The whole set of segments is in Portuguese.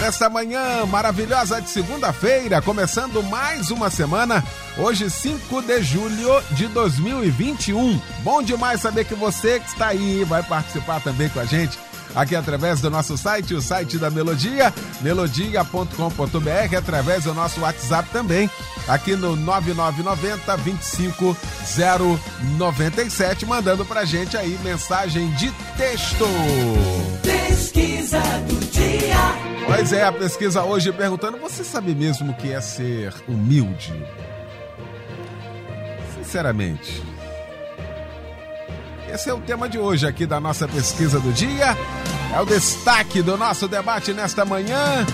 Nesta manhã maravilhosa de segunda-feira, começando mais uma semana, hoje 5 de julho de 2021. Bom demais saber que você que está aí vai participar também com a gente aqui através do nosso site, o site da Melodia, melodia.com.br, através do nosso WhatsApp também, aqui no 9990 25097, mandando pra gente aí mensagem de texto. Pesquisa do dia. Pois é, a pesquisa hoje perguntando: você sabe mesmo o que é ser humilde? Sinceramente. Esse é o tema de hoje aqui da nossa pesquisa do dia. É o destaque do nosso debate nesta manhã.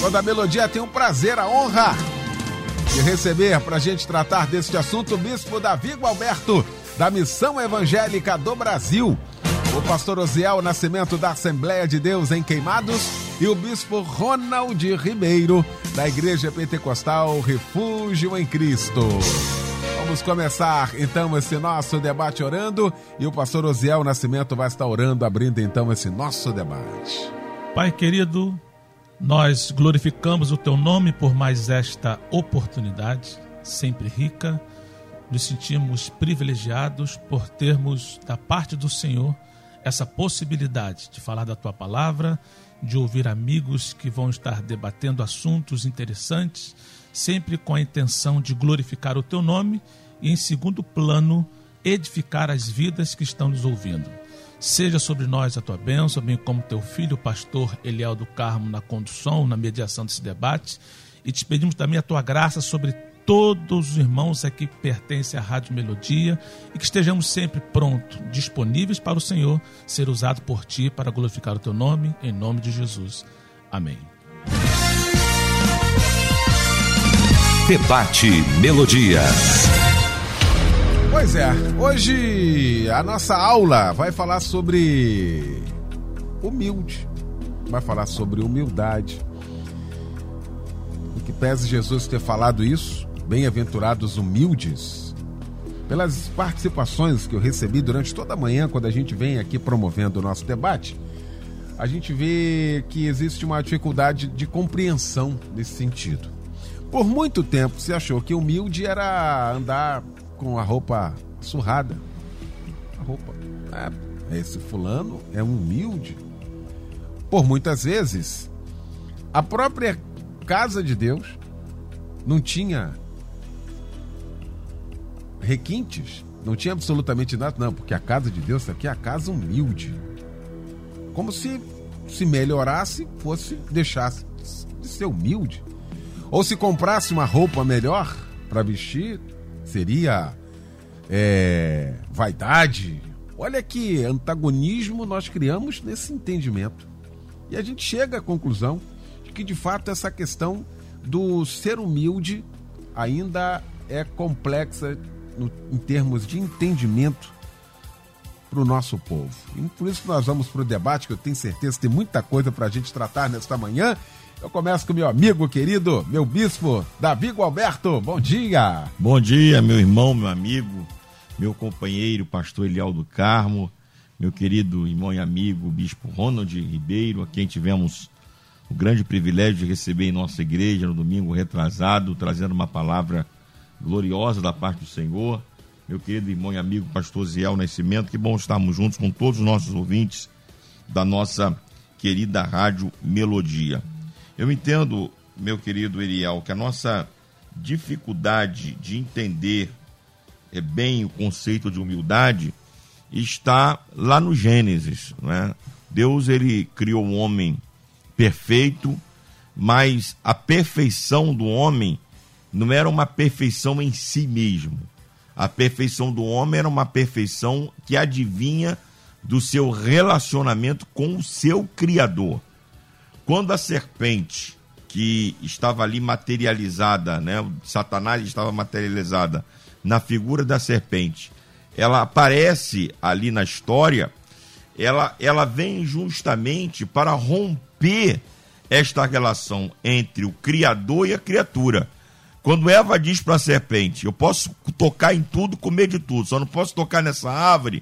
Quando a Melodia tem o prazer, a honra de receber para a gente tratar deste assunto o bispo Davi Alberto, da Missão Evangélica do Brasil, o pastor Osiel Nascimento da Assembleia de Deus em Queimados e o bispo Ronald Ribeiro, da Igreja Pentecostal Refúgio em Cristo. Vamos começar então esse nosso debate orando e o pastor Osiel Nascimento vai estar orando, abrindo então esse nosso debate. Pai querido, nós glorificamos o teu nome por mais esta oportunidade, sempre rica. Nos sentimos privilegiados por termos da parte do Senhor essa possibilidade de falar da tua palavra de ouvir amigos que vão estar debatendo assuntos interessantes, sempre com a intenção de glorificar o teu nome e, em segundo plano, edificar as vidas que estão nos ouvindo. Seja sobre nós a tua bênção, bem como teu filho, o pastor Eliel do Carmo, na condução, na mediação desse debate. E te pedimos também a tua graça sobre todos os irmãos aqui que pertencem à Rádio Melodia e que estejamos sempre prontos, disponíveis para o Senhor ser usado por Ti para glorificar o Teu nome, em nome de Jesus. Amém. Debate Melodia. Pois é, hoje a nossa aula vai falar sobre humilde, vai falar sobre humildade. E que pese Jesus ter falado isso, Bem-aventurados humildes, pelas participações que eu recebi durante toda a manhã, quando a gente vem aqui promovendo o nosso debate, a gente vê que existe uma dificuldade de compreensão nesse sentido. Por muito tempo se achou que humilde era andar com a roupa surrada. A roupa. É, esse fulano é um humilde. Por muitas vezes, a própria casa de Deus não tinha requintes, não tinha absolutamente nada, não, porque a casa de Deus aqui é a casa humilde. Como se se melhorasse, fosse deixasse de ser humilde. Ou se comprasse uma roupa melhor para vestir, seria é, vaidade. Olha que antagonismo nós criamos nesse entendimento. E a gente chega à conclusão de que, de fato, essa questão do ser humilde ainda é complexa no, em termos de entendimento para o nosso povo. E por isso nós vamos para o debate, que eu tenho certeza que tem muita coisa para a gente tratar nesta manhã. Eu começo com meu amigo querido, meu bispo, Davi Alberto. Bom dia! Bom dia, meu irmão, meu amigo, meu companheiro, pastor Elial do Carmo, meu querido irmão e amigo, bispo Ronald Ribeiro, a quem tivemos o grande privilégio de receber em nossa igreja no domingo retrasado, trazendo uma palavra gloriosa da parte do Senhor. Meu querido irmão e amigo pastor Ziel Nascimento, que bom estarmos juntos com todos os nossos ouvintes da nossa querida Rádio Melodia. Eu entendo, meu querido Eriel, que a nossa dificuldade de entender é bem o conceito de humildade está lá no Gênesis, né? Deus ele criou o homem perfeito, mas a perfeição do homem não era uma perfeição em si mesmo. A perfeição do homem era uma perfeição que adivinha do seu relacionamento com o seu Criador. Quando a serpente que estava ali materializada, né? Satanás estava materializada na figura da serpente. Ela aparece ali na história, ela, ela vem justamente para romper esta relação entre o Criador e a criatura. Quando Eva diz para a serpente: Eu posso tocar em tudo, comer de tudo, só não posso tocar nessa árvore.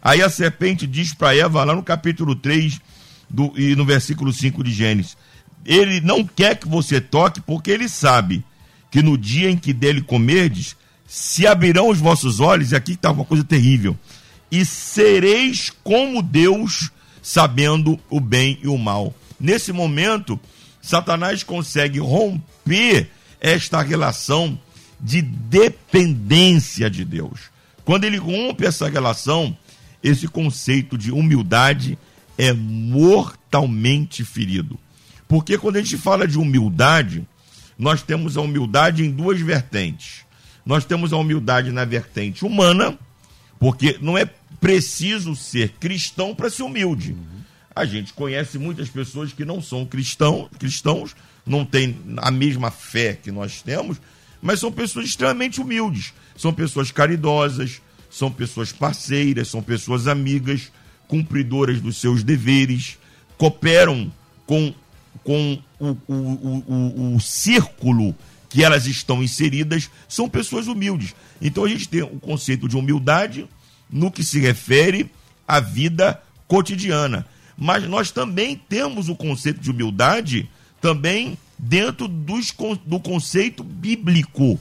Aí a serpente diz para Eva, lá no capítulo 3 do, e no versículo 5 de Gênesis: ele não quer que você toque, porque ele sabe que no dia em que dele comerdes, se abrirão os vossos olhos, e aqui está uma coisa terrível, e sereis como Deus, sabendo o bem e o mal. Nesse momento, Satanás consegue romper esta relação de dependência de Deus. Quando ele rompe essa relação, esse conceito de humildade é mortalmente ferido. Porque quando a gente fala de humildade, nós temos a humildade em duas vertentes. Nós temos a humildade na vertente humana, porque não é preciso ser cristão para ser humilde. A gente conhece muitas pessoas que não são cristão, cristãos, não têm a mesma fé que nós temos, mas são pessoas extremamente humildes. São pessoas caridosas, são pessoas parceiras, são pessoas amigas, cumpridoras dos seus deveres, cooperam com com o, o, o, o, círculo que elas estão inseridas, são pessoas humildes. Então a gente tem o conceito de humildade no que se refere à vida cotidiana. Mas nós também temos o conceito de humildade também dentro dos, do conceito bíblico.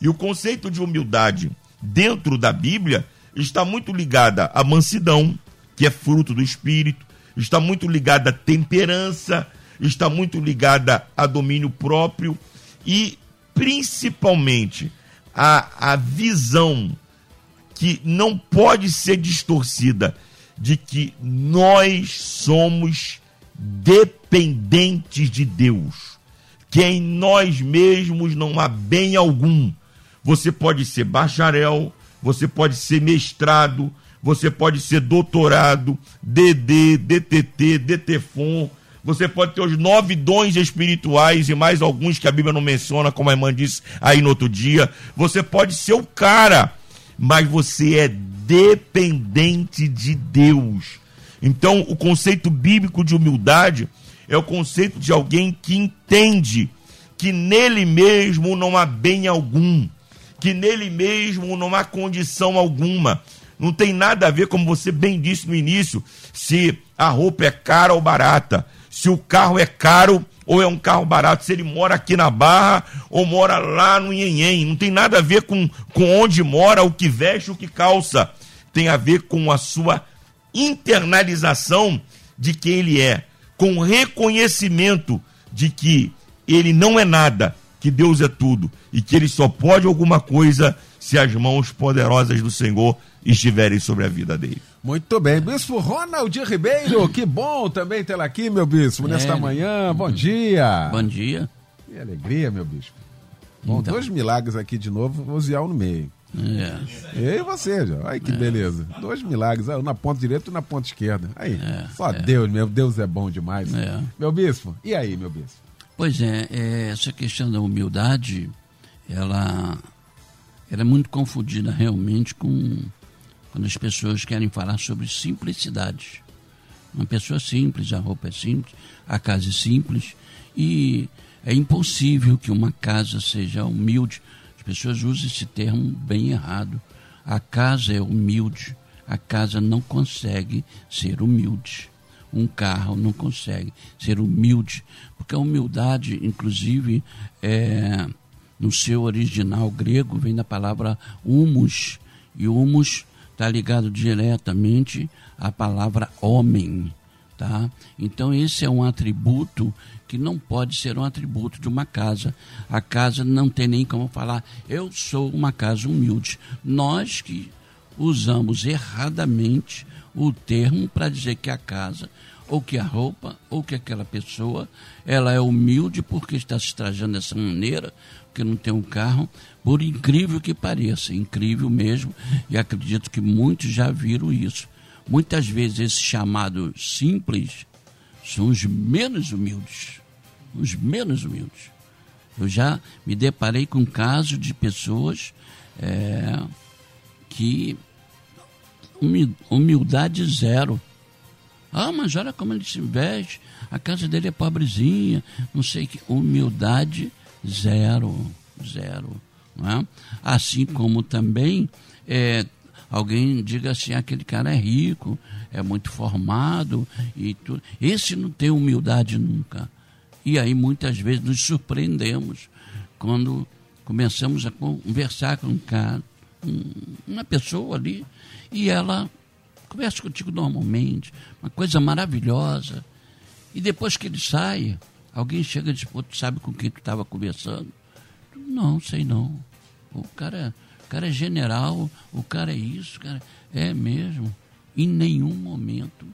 E o conceito de humildade dentro da Bíblia está muito ligada à mansidão, que é fruto do espírito, está muito ligada à temperança, está muito ligada a domínio próprio e principalmente a, a visão que não pode ser distorcida de que nós somos dependentes de Deus, que em nós mesmos não há bem algum. Você pode ser bacharel, você pode ser mestrado, você pode ser doutorado, DD, DTT, DTFON, você pode ter os nove dons espirituais e mais alguns que a Bíblia não menciona, como a irmã disse aí no outro dia. Você pode ser o cara, mas você é dependente de Deus. Então, o conceito bíblico de humildade é o conceito de alguém que entende que nele mesmo não há bem algum, que nele mesmo não há condição alguma. Não tem nada a ver, como você bem disse no início, se a roupa é cara ou barata se o carro é caro ou é um carro barato, se ele mora aqui na Barra ou mora lá no Nhenhen. Não tem nada a ver com, com onde mora, o que veste, o que calça. Tem a ver com a sua internalização de quem ele é, com reconhecimento de que ele não é nada, que Deus é tudo e que ele só pode alguma coisa se as mãos poderosas do Senhor estiverem sobre a vida dele. Muito bem. Bispo Ronald Ribeiro, que bom também tê-lo aqui, meu bispo, é, nesta manhã. Bom dia. Bom dia. Que alegria, meu bispo. Bom, então. dois milagres aqui de novo, vou usar no meio. É. E você, já. Olha que é. beleza. Dois milagres, um na ponta direita e na ponta esquerda. Aí, é, só é. Deus, meu Deus é bom demais. É. Meu bispo, e aí, meu bispo? Pois é, é, essa questão da humildade, ela, ela é muito confundida realmente com quando as pessoas querem falar sobre simplicidade. Uma pessoa simples, a roupa é simples, a casa é simples e é impossível que uma casa seja humilde. As pessoas usam esse termo bem errado. A casa é humilde, a casa não consegue ser humilde. Um carro não consegue ser humilde, porque a humildade, inclusive, é, no seu original grego, vem da palavra humus, e humus está ligado diretamente à palavra homem. Tá? Então, esse é um atributo que não pode ser um atributo de uma casa. A casa não tem nem como falar, eu sou uma casa humilde. Nós que usamos erradamente o termo para dizer que a casa, ou que a roupa, ou que aquela pessoa, ela é humilde porque está se trajando dessa maneira, porque não tem um carro, por incrível que pareça, incrível mesmo, e acredito que muitos já viram isso. Muitas vezes esses chamados simples são os menos humildes. Os menos humildes. Eu já me deparei com casos de pessoas é, que humildade zero. Ah, mas olha como ele se veste, a casa dele é pobrezinha, não sei que. Humildade zero, zero. É? Assim como também é, alguém diga assim, aquele cara é rico, é muito formado e tudo. Esse não tem humildade nunca. E aí muitas vezes nos surpreendemos quando começamos a conversar com um cara, uma pessoa ali, e ela conversa contigo normalmente, uma coisa maravilhosa. E depois que ele sai, alguém chega e diz, pô, tu sabe com quem tu estava conversando? Não, sei não. O cara, o cara é general, o cara é isso, cara. É mesmo. Em nenhum momento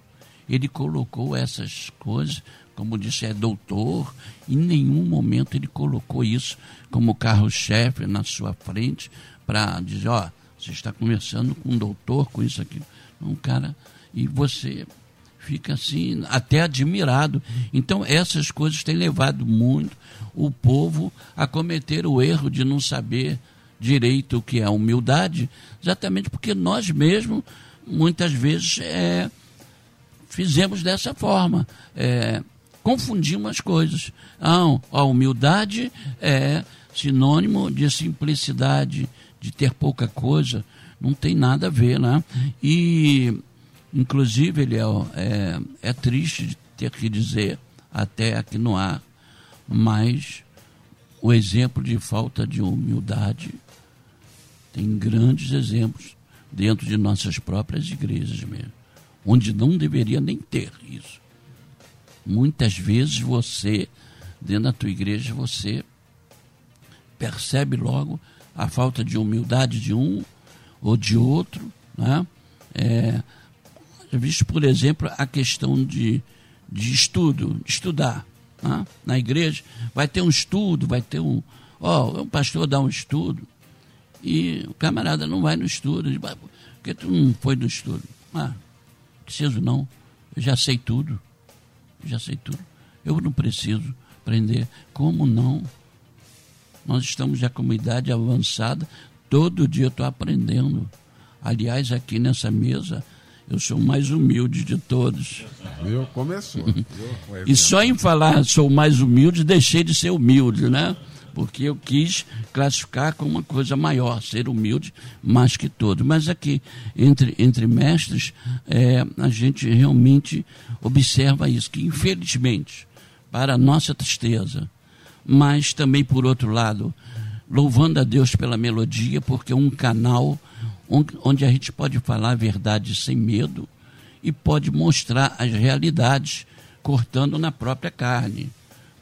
ele colocou essas coisas, como disse, é doutor, em nenhum momento ele colocou isso como carro-chefe na sua frente para dizer, ó, você está conversando com um doutor, com isso aqui. Um cara, e você fica assim, até admirado. Então, essas coisas têm levado muito o povo a cometer o erro de não saber direito o que é humildade, exatamente porque nós mesmos, muitas vezes, é, fizemos dessa forma. É, confundimos as coisas. Não, a humildade é sinônimo de simplicidade, de ter pouca coisa. Não tem nada a ver, né? E, inclusive, ele é, é, triste ter que dizer, até aqui no ar, mas o exemplo de falta de humildade tem grandes exemplos dentro de nossas próprias igrejas mesmo, onde não deveria nem ter isso. Muitas vezes você, dentro da tua igreja, você percebe logo a falta de humildade de um ou de outro, né? É, visto, por exemplo, a questão de, de estudo, de estudar né? na igreja, vai ter um estudo, vai ter um, ó, oh, o pastor dá um estudo e o camarada não vai no estudo, diz, por que tu não foi no estudo? Ah, preciso não, eu já sei tudo já sei tudo. Eu não preciso aprender. Como não? Nós estamos já com uma idade avançada, todo dia eu estou aprendendo. Aliás, aqui nessa mesa, eu sou o mais humilde de todos. Eu começou. e só em falar sou o mais humilde, deixei de ser humilde, né? Porque eu quis classificar como uma coisa maior, ser humilde mais que todo. Mas aqui, entre, entre mestres, é, a gente realmente observa isso, que infelizmente, para a nossa tristeza, mas também por outro lado, louvando a Deus pela melodia, porque é um canal onde a gente pode falar a verdade sem medo e pode mostrar as realidades cortando na própria carne.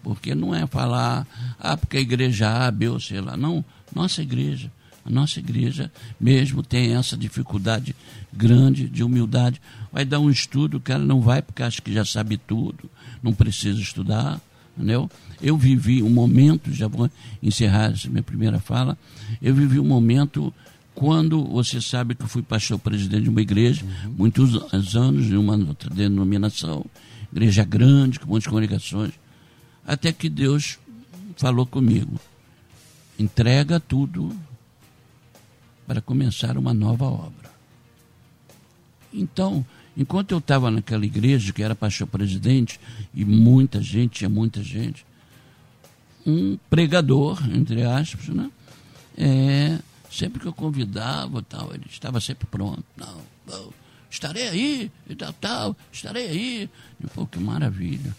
Porque não é falar, ah, porque a igreja A, ou sei lá. Não, nossa igreja, a nossa igreja mesmo tem essa dificuldade grande de humildade. Vai dar um estudo, o cara não vai porque acha que já sabe tudo, não precisa estudar, entendeu? Eu vivi um momento, já vou encerrar essa minha primeira fala, eu vivi um momento quando você sabe que eu fui pastor presidente de uma igreja, muitos anos, em uma outra denominação, igreja grande, com muitas congregações. Até que Deus falou comigo: entrega tudo para começar uma nova obra. Então, enquanto eu estava naquela igreja, que era pastor presidente, e muita gente, tinha muita gente, um pregador, entre aspas, né? É, sempre que eu convidava, tal, ele estava sempre pronto. Não, não estarei aí, e tal, tal, estarei aí. E, pô, que maravilha.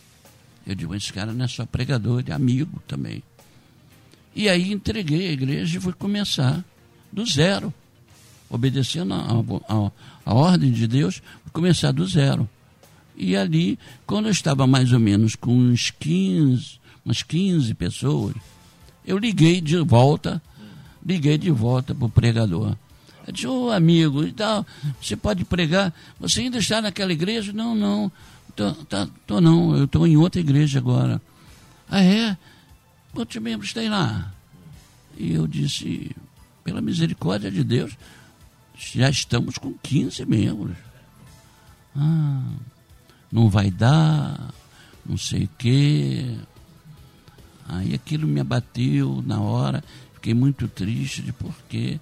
Eu digo, esse cara não é só pregador, ele é amigo também. E aí entreguei a igreja e fui começar do zero. Obedecendo a, a, a ordem de Deus, começar do zero. E ali, quando eu estava mais ou menos com uns 15, umas 15 pessoas, eu liguei de volta, liguei de volta para o pregador. Eu disse, ô oh, amigo, então, você pode pregar? Você ainda está naquela igreja? Não, não. Tô, tá, tô não, eu estou em outra igreja agora. Ah, é? Quantos membros tem lá? E eu disse, pela misericórdia de Deus, já estamos com 15 membros. Ah, não vai dar, não sei o quê. Aí aquilo me abateu na hora, fiquei muito triste, de porque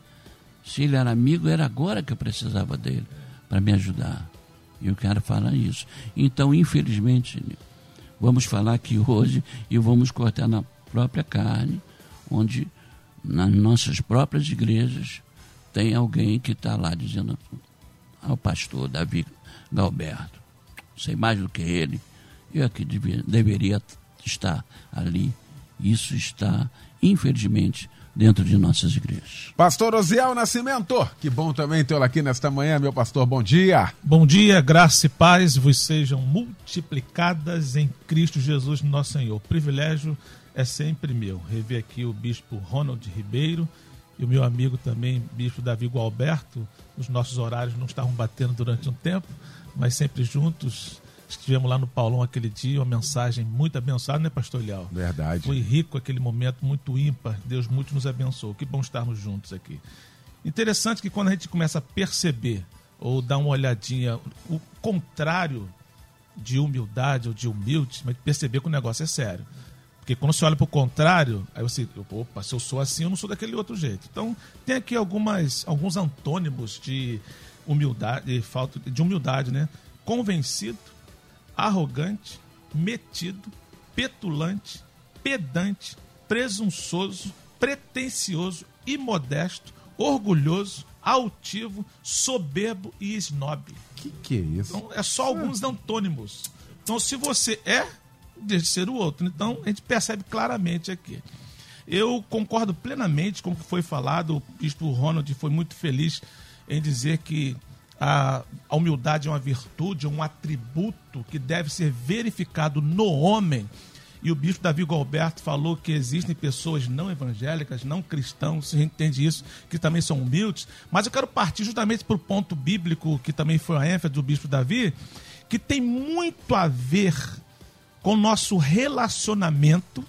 se ele era amigo, era agora que eu precisava dele para me ajudar. Eu quero falar isso. Então, infelizmente, vamos falar aqui hoje e vamos cortar na própria carne, onde nas nossas próprias igrejas tem alguém que está lá dizendo ao pastor Davi Galberto, sei mais do que ele, eu aqui devia, deveria estar ali. Isso está, infelizmente, dentro de nossas igrejas. Pastor Osiel Nascimento, que bom também tê-lo aqui nesta manhã, meu pastor, bom dia. Bom dia, graça e paz vos sejam multiplicadas em Cristo Jesus, nosso Senhor. O privilégio é sempre meu. Rever aqui o bispo Ronald Ribeiro e o meu amigo também, bispo Davi Gualberto. Os nossos horários não estavam batendo durante um tempo, mas sempre juntos Estivemos lá no Paulão aquele dia, uma mensagem muito abençoada, né, Pastor Leal? Verdade. Foi rico aquele momento, muito ímpar. Deus muito nos abençoou. Que bom estarmos juntos aqui. Interessante que quando a gente começa a perceber ou dar uma olhadinha, o contrário de humildade ou de humilde, mas perceber que o negócio é sério. Porque quando você olha para o contrário, aí você, opa, se eu sou assim, eu não sou daquele outro jeito. Então, tem aqui algumas, alguns antônimos de humildade, de falta de humildade, né? Convencido, arrogante, metido, petulante, pedante, presunçoso, pretensioso, imodesto, orgulhoso, altivo, soberbo e snob. Que que é isso? Então, é só alguns antônimos. Então, se você é, deixa de ser o outro. Então, a gente percebe claramente aqui. Eu concordo plenamente com o que foi falado. O bispo Ronald foi muito feliz em dizer que a, a humildade é uma virtude, é um atributo que deve ser verificado no homem. E o bispo Davi Galberto falou que existem pessoas não evangélicas, não cristãos, se a gente entende isso, que também são humildes. Mas eu quero partir justamente para o ponto bíblico, que também foi a ênfase do bispo Davi, que tem muito a ver com o nosso relacionamento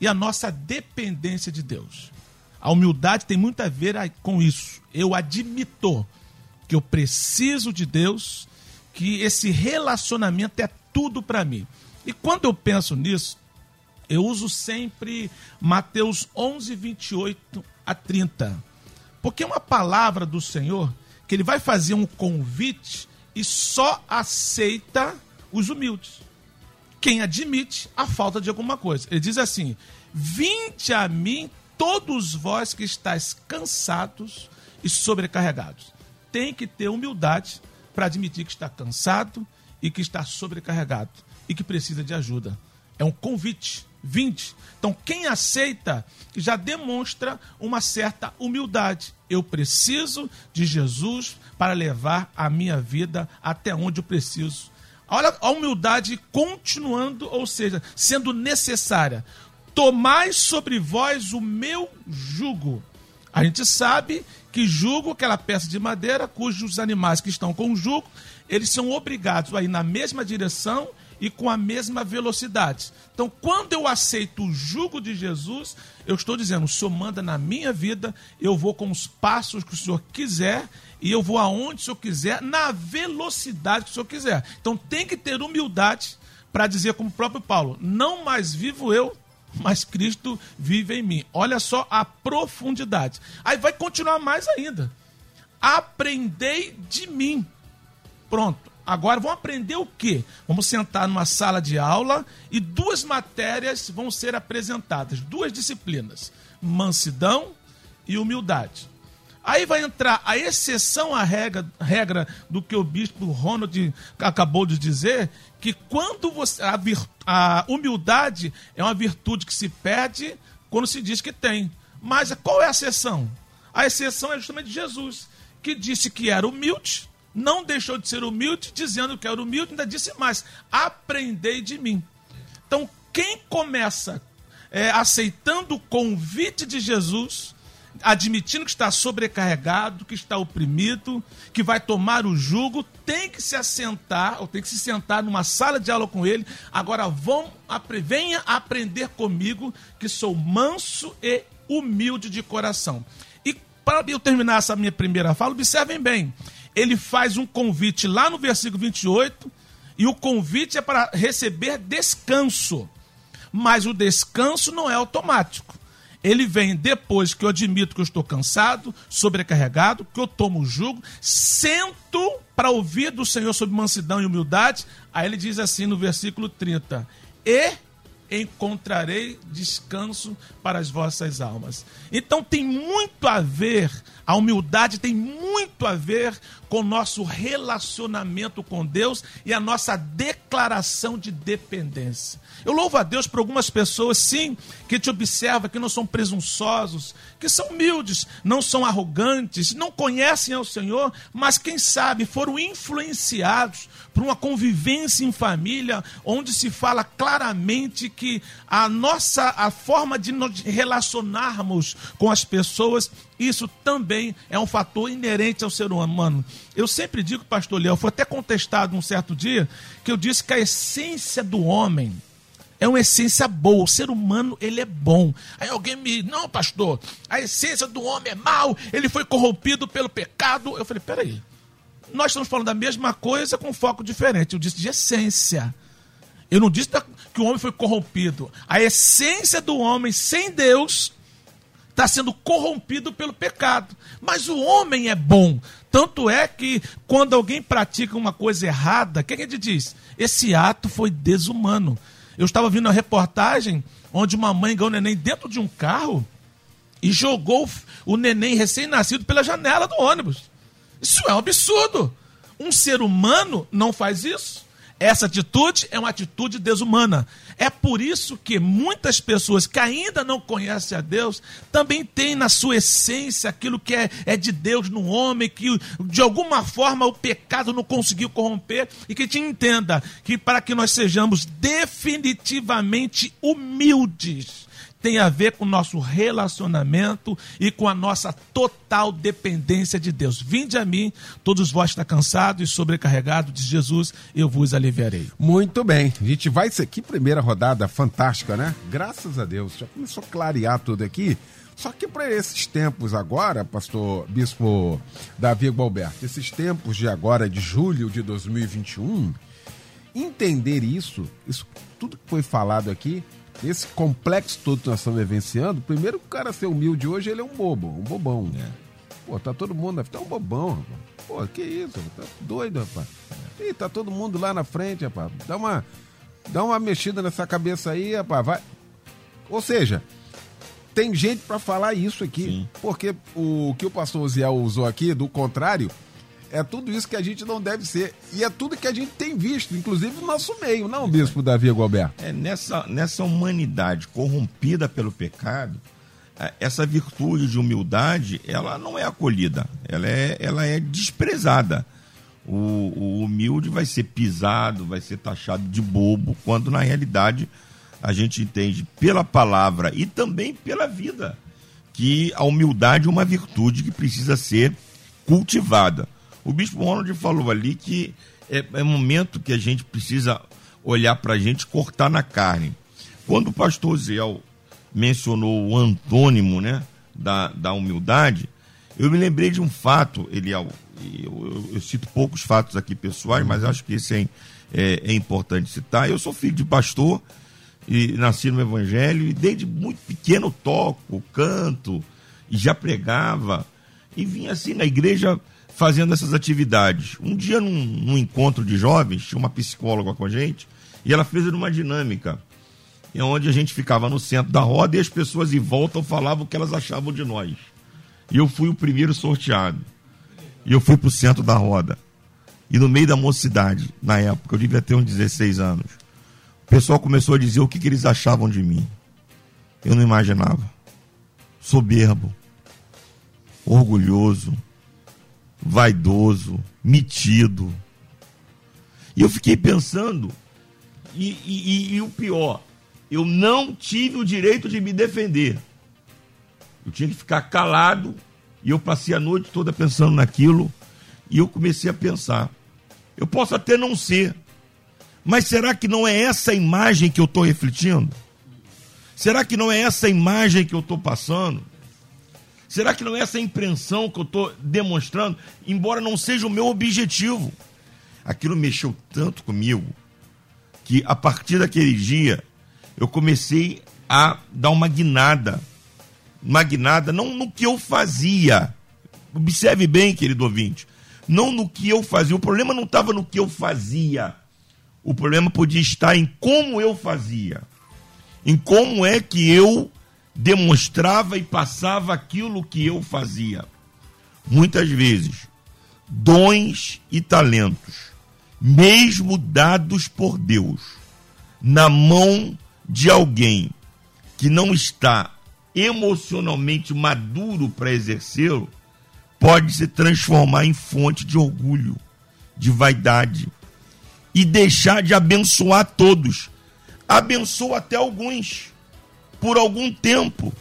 e a nossa dependência de Deus. A humildade tem muito a ver com isso. Eu admito que eu preciso de Deus, que esse relacionamento é tudo para mim. E quando eu penso nisso, eu uso sempre Mateus 11, 28 a 30. Porque é uma palavra do Senhor que ele vai fazer um convite e só aceita os humildes. Quem admite a falta de alguma coisa. Ele diz assim: Vinde a mim, todos vós que estáis cansados e sobrecarregados tem que ter humildade para admitir que está cansado e que está sobrecarregado e que precisa de ajuda. É um convite. 20. Então, quem aceita já demonstra uma certa humildade. Eu preciso de Jesus para levar a minha vida até onde eu preciso. Olha a humildade continuando, ou seja, sendo necessária. Tomai sobre vós o meu jugo. A gente sabe que jugo aquela peça de madeira cujos animais que estão com o jugo, eles são obrigados a ir na mesma direção e com a mesma velocidade. Então, quando eu aceito o jugo de Jesus, eu estou dizendo: o Senhor manda na minha vida, eu vou com os passos que o Senhor quiser e eu vou aonde o Senhor quiser, na velocidade que o Senhor quiser. Então, tem que ter humildade para dizer, como o próprio Paulo: não mais vivo eu, mas Cristo vive em mim. Olha só a profundidade. Aí vai continuar mais ainda. Aprendei de mim. Pronto. Agora vamos aprender o quê? Vamos sentar numa sala de aula e duas matérias vão ser apresentadas, duas disciplinas: mansidão e humildade. Aí vai entrar a exceção à regra, regra do que o bispo Ronald acabou de dizer, que quando você. A, a humildade é uma virtude que se perde quando se diz que tem. Mas qual é a exceção? A exceção é justamente Jesus, que disse que era humilde, não deixou de ser humilde, dizendo que era humilde, ainda disse mais: aprendei de mim. Então, quem começa é, aceitando o convite de Jesus admitindo que está sobrecarregado, que está oprimido, que vai tomar o jugo, tem que se assentar, ou tem que se sentar numa sala de aula com ele. Agora vão, venha aprender comigo, que sou manso e humilde de coração. E para eu terminar essa minha primeira fala, observem bem. Ele faz um convite lá no versículo 28, e o convite é para receber descanso. mas o descanso não é automático. Ele vem depois que eu admito que eu estou cansado, sobrecarregado, que eu tomo o jugo, sento para ouvir do Senhor sobre mansidão e humildade. Aí ele diz assim no versículo 30: E encontrarei descanso para as vossas almas. Então tem muito a ver, a humildade tem muito a ver com o nosso relacionamento com Deus e a nossa declaração de dependência. Eu louvo a Deus por algumas pessoas, sim, que te observam, que não são presunçosos, que são humildes, não são arrogantes, não conhecem ao Senhor, mas quem sabe foram influenciados por uma convivência em família, onde se fala claramente que a nossa a forma de nos relacionarmos com as pessoas, isso também é um fator inerente ao ser humano. Eu sempre digo, pastor Leão, foi até contestado um certo dia, que eu disse que a essência do homem é uma essência boa. O ser humano, ele é bom. Aí alguém me, não, pastor, a essência do homem é mal, ele foi corrompido pelo pecado. Eu falei, peraí, nós estamos falando da mesma coisa com foco diferente. Eu disse de essência. Eu não disse que o homem foi corrompido. A essência do homem sem Deus está sendo corrompido pelo pecado. Mas o homem é bom. Tanto é que quando alguém pratica uma coisa errada, o que a gente diz? Esse ato foi desumano. Eu estava vendo uma reportagem onde uma mãe ganhou o neném dentro de um carro e jogou o neném recém-nascido pela janela do ônibus. Isso é um absurdo. Um ser humano não faz isso. Essa atitude é uma atitude desumana. É por isso que muitas pessoas que ainda não conhecem a Deus também têm na sua essência aquilo que é, é de Deus no homem, que de alguma forma o pecado não conseguiu corromper e que te entenda que para que nós sejamos definitivamente humildes tem a ver com o nosso relacionamento e com a nossa total dependência de Deus. Vinde a mim, todos vós está cansados e sobrecarregados, diz Jesus, eu vos aliviarei. Muito bem, a gente vai ser aqui, primeira rodada fantástica, né? Graças a Deus, já começou a clarear tudo aqui. Só que para esses tempos agora, pastor Bispo Davi Gualberto, esses tempos de agora, de julho de 2021, entender isso, isso tudo que foi falado aqui, esse complexo todo que nós estamos vivenciando, primeiro o cara ser humilde hoje, ele é um bobo, um bobão. É. Pô, tá todo mundo, tá um bobão, rapaz. Pô, que isso, tá doido, rapaz. Ih, tá todo mundo lá na frente, rapaz. Dá uma, dá uma mexida nessa cabeça aí, rapaz. Vai. Ou seja, tem gente para falar isso aqui. Sim. Porque o que o pastor Oziel usou aqui, do contrário, é tudo isso que a gente não deve ser. E é tudo que a gente tem visto, inclusive no nosso meio, não, Bispo Davi Gualberto? É, nessa, nessa humanidade corrompida pelo pecado, é, essa virtude de humildade, ela não é acolhida, ela é, ela é desprezada. O, o humilde vai ser pisado, vai ser taxado de bobo, quando na realidade a gente entende pela palavra e também pela vida que a humildade é uma virtude que precisa ser cultivada. O Bispo Ronald falou ali que é, é momento que a gente precisa olhar para a gente cortar na carne. Quando o pastor Ziel mencionou o antônimo né, da, da humildade, eu me lembrei de um fato, Eliel. Eu, eu, eu cito poucos fatos aqui pessoais, mas acho que esse é, é, é, importante citar. Eu sou filho de pastor e nasci no Evangelho e desde muito pequeno toco, canto e já pregava e vinha assim na igreja fazendo essas atividades. Um dia, num, num, encontro de jovens, tinha uma psicóloga com a gente, e ela fez uma dinâmica, onde a gente ficava no centro da roda e as pessoas em volta falavam o que elas achavam de nós. E eu fui o primeiro sorteado. E eu fui para o centro da roda. E no meio da mocidade, na época, eu devia ter uns 16 anos, o pessoal começou a dizer o que, que eles achavam de mim. Eu não imaginava. Soberbo, orgulhoso, vaidoso, metido. E eu fiquei pensando, e, e, e, o pior, eu não tive o direito de me defender. Eu tinha que ficar calado, e eu passei a noite toda pensando naquilo, e eu comecei a pensar: eu posso até não ser, mas será que não é essa imagem que eu estou refletindo? Será que não é essa imagem que eu estou passando? Será que não é essa impressão que eu estou demonstrando, embora não seja o meu objetivo? Aquilo mexeu tanto comigo que a partir daquele dia eu comecei a dar uma guinada. Uma guinada não no que eu fazia. Observe bem, querido ouvinte. Não no que eu fazia. O problema não estava no que eu fazia. O problema podia estar em como eu fazia. Em como é que eu demonstrava e passava aquilo que eu fazia. Muitas vezes, dons e talentos, mesmo dados por Deus, na mão de alguém que não está emocionalmente maduro para exercê-lo, pode se transformar em fonte de orgulho, de vaidade e deixar de abençoar todos. Abençoa até alguns por algum tempo,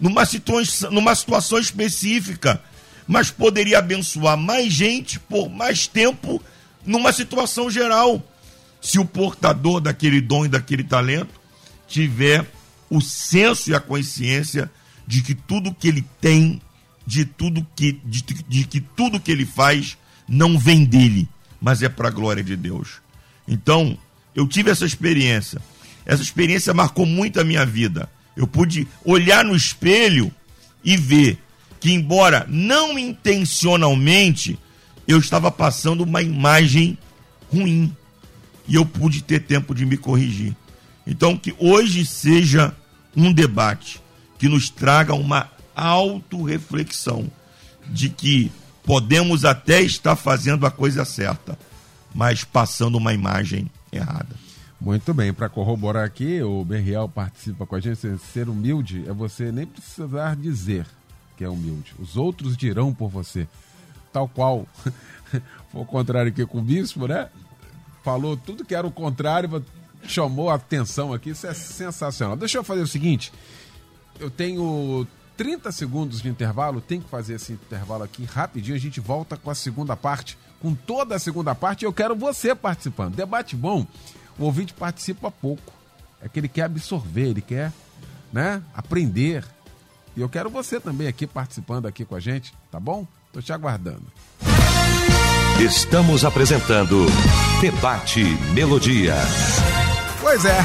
numa situação, numa situação específica, mas poderia abençoar mais gente por mais tempo numa situação geral. Se o portador daquele dom e daquele talento tiver o senso e a consciência de que tudo que ele tem, de tudo que de, de que tudo que ele faz não vem dele, mas é para a glória de Deus. Então, eu tive essa experiência. Essa experiência marcou muito a minha vida. Eu pude olhar no espelho e ver que, embora não intencionalmente, eu estava passando uma imagem ruim. E eu pude ter tempo de me corrigir. Então, que hoje seja um debate que nos traga uma autorreflexão de que podemos até estar fazendo a coisa certa, mas passando uma imagem errada. Muito bem, para corroborar aqui, o Berriel participa com a gente. Ser humilde é você nem precisar dizer que é humilde. Os outros dirão por você. Tal qual, foi o contrário aqui com o bispo, né? Falou tudo que era o contrário, chamou a atenção aqui. Isso é sensacional. Deixa eu fazer o seguinte: eu tenho 30 segundos de intervalo, tem que fazer esse intervalo aqui rapidinho. A gente volta com a segunda parte, com toda a segunda parte. Eu quero você participando. Debate bom o ouvinte participa pouco. É que ele quer absorver, ele quer né, aprender. E eu quero você também aqui participando aqui com a gente, tá bom? Tô te aguardando. Estamos apresentando Debate Melodia. Pois é,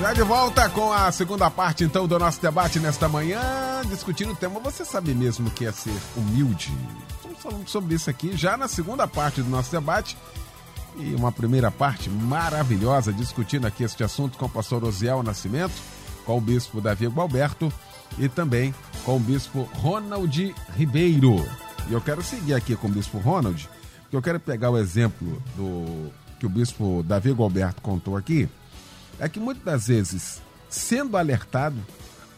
já de volta com a segunda parte então do nosso debate nesta manhã, discutindo o tema Você sabe mesmo o que é ser humilde? Estamos falando sobre isso aqui já na segunda parte do nosso debate e uma primeira parte maravilhosa discutindo aqui este assunto com o pastor Osiel Nascimento, com o bispo Davi Gualberto e também com o bispo Ronald Ribeiro. E eu quero seguir aqui com o bispo Ronald, porque eu quero pegar o exemplo do que o bispo Davi Gualberto contou aqui, é que muitas das vezes, sendo alertado,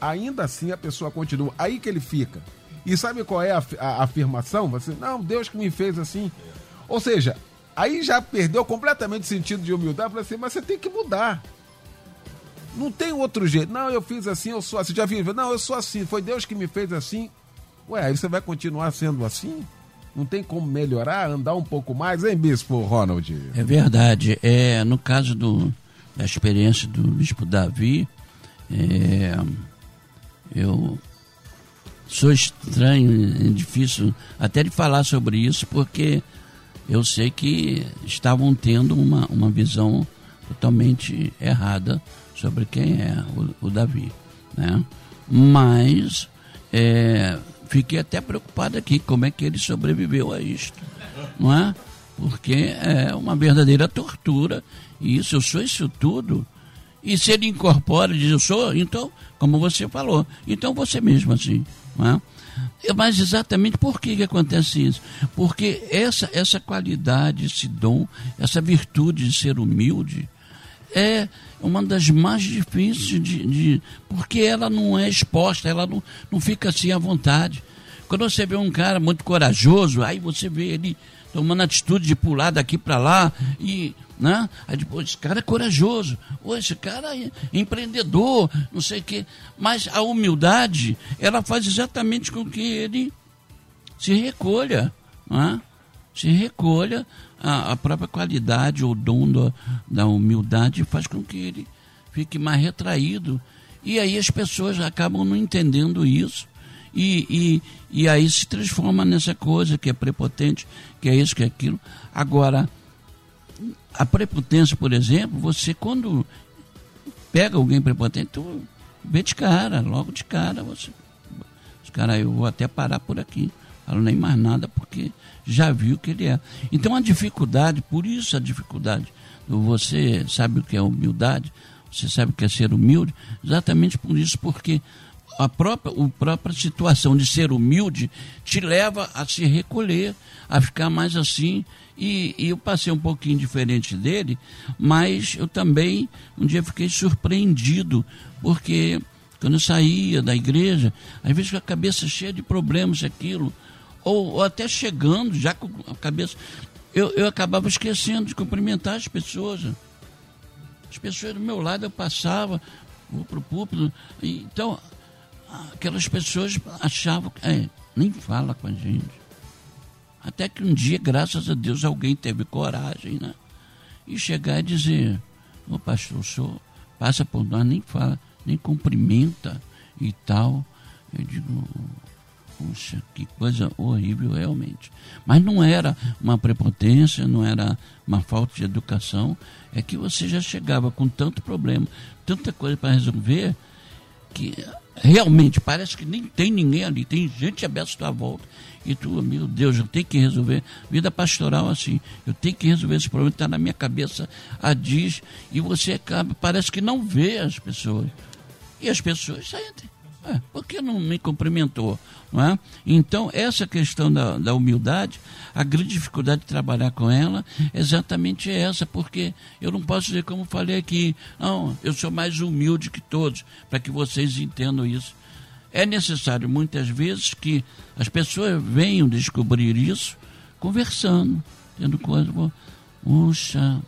ainda assim a pessoa continua. Aí que ele fica. E sabe qual é a, a, a afirmação? Você, não, Deus que me fez assim. Ou seja, Aí já perdeu completamente o sentido de humildade. Falei assim, mas você tem que mudar. Não tem outro jeito. Não, eu fiz assim, eu sou assim. Já viu? Não, eu sou assim. Foi Deus que me fez assim. Ué, aí você vai continuar sendo assim? Não tem como melhorar, andar um pouco mais, hein, Bispo Ronald? É verdade. É, no caso do, da experiência do Bispo Davi, é, eu sou estranho, é difícil até de falar sobre isso, porque eu sei que estavam tendo uma, uma visão totalmente errada sobre quem é o, o Davi. Né? Mas é, fiquei até preocupado aqui como é que ele sobreviveu a isto. Não é? Porque é uma verdadeira tortura. E isso, eu sou isso tudo. E se ele incorpora e diz, eu sou, então, como você falou, então você mesmo assim. Não é? Mas exatamente por que, que acontece isso? Porque essa, essa qualidade, esse dom, essa virtude de ser humilde é uma das mais difíceis de, de, porque ela não é exposta, ela não, não fica assim à vontade. Quando você vê um cara muito corajoso, aí você vê ele tomando atitude de pular daqui para lá e né? Aí depois, esse cara é corajoso, ou esse cara é empreendedor, não sei o quê. Mas a humildade, ela faz exatamente com que ele se recolha, né? se recolha a, a, própria qualidade ou dom da, da humildade faz com que ele fique mais retraído. E aí as pessoas acabam não entendendo isso. E, e, e aí se transforma nessa coisa que é prepotente, que é isso, que é aquilo. Agora, a prepotência, por exemplo, você quando pega alguém prepotente, tu vê de cara, logo de cara, você. Os caras, eu vou até parar por aqui. Falo nem mais nada, porque já viu que ele é. Então a dificuldade, por isso a dificuldade, você sabe o que é humildade, você sabe o que é ser humilde, exatamente por isso, porque a própria, a própria situação de ser humilde te leva a se recolher, a ficar mais assim. E, eu passei um pouquinho diferente dele, mas eu também um dia fiquei surpreendido, porque quando eu saía da igreja, às vezes com a cabeça cheia de problemas, aquilo, ou, ou até chegando, já com a cabeça. Eu, eu acabava esquecendo de cumprimentar as pessoas. As pessoas do meu lado eu passava, vou para o púlpito. Então, aquelas pessoas achavam que é, nem fala com a gente. Até que um dia, graças a Deus, alguém teve coragem, né? E chegar e dizer, ô pastor, o senhor passa por nós, nem fala, nem cumprimenta e tal. Eu digo, puxa, que coisa horrível realmente. Mas não era uma prepotência, não era uma falta de educação, é que você já chegava com tanto problema, tanta coisa para resolver, que realmente parece que nem tem ninguém ali, tem gente aberta à tua volta. E tu, meu Deus, eu tenho que resolver. Vida pastoral assim, eu tenho que resolver esse problema, está na minha cabeça a diz, e você acaba, parece que não vê as pessoas. E as pessoas sentem. É, por que não me cumprimentou? Não é? Então, essa questão da, da humildade, a grande dificuldade de trabalhar com ela é exatamente essa, porque eu não posso dizer, como falei aqui, não, eu sou mais humilde que todos, para que vocês entendam isso. É necessário, muitas vezes, que as pessoas venham descobrir isso conversando, tendo coisa. Puxa,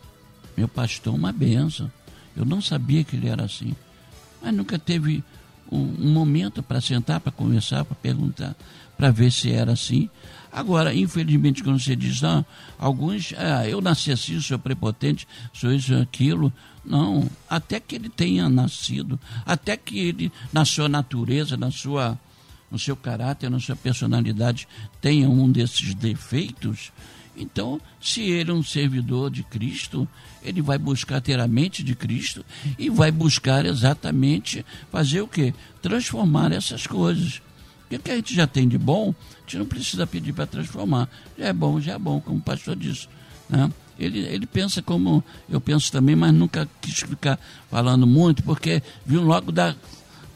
meu pastor, uma benção. Eu não sabia que ele era assim. Mas nunca teve um, um momento para sentar, para conversar, para perguntar, para ver se era assim. Agora, infelizmente, quando você diz, ah, alguns, ah, eu nasci assim, sou prepotente, sou isso, aquilo. Não, até que ele tenha nascido, até que ele, na sua natureza, na sua, no seu caráter, na sua personalidade, tenha um desses defeitos, então, se ele é um servidor de Cristo, ele vai buscar ter a mente de Cristo e vai buscar exatamente fazer o quê? Transformar essas coisas. Porque o que a gente já tem de bom, a gente não precisa pedir para transformar. Já é bom, já é bom, como o pastor disse. Né? Ele, ele pensa como eu penso também, mas nunca quis ficar falando muito, porque viu logo da.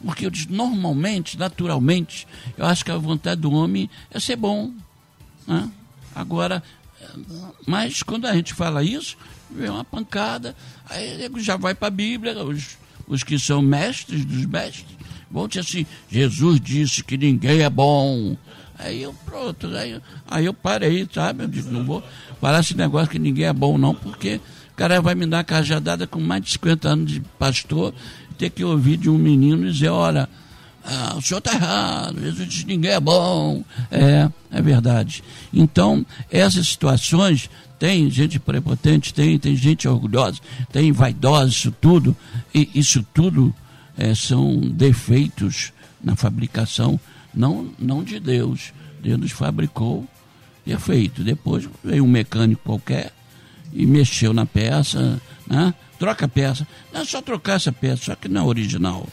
Porque eu disse, normalmente, naturalmente, eu acho que a vontade do homem é ser bom. Né? Agora, mas quando a gente fala isso, vem uma pancada, aí já vai para a Bíblia, os, os que são mestres dos mestres, vão dizer assim, Jesus disse que ninguém é bom. Aí eu, pronto, aí, aí eu parei, sabe? Eu digo, não vou falar esse negócio que ninguém é bom não, porque o cara vai me dar cajadada com mais de 50 anos de pastor, ter que ouvir de um menino dizer, olha, ah, o senhor está errado, Jesus ninguém é bom. É, é verdade. Então, essas situações, tem gente prepotente, tem, tem gente orgulhosa, tem vaidosa, isso tudo, e isso tudo é, são defeitos na fabricação, não, não de Deus. Deus nos fabricou e é feito. Depois veio um mecânico qualquer e mexeu na peça, né? troca a peça. Não é só trocar essa peça, só que não é original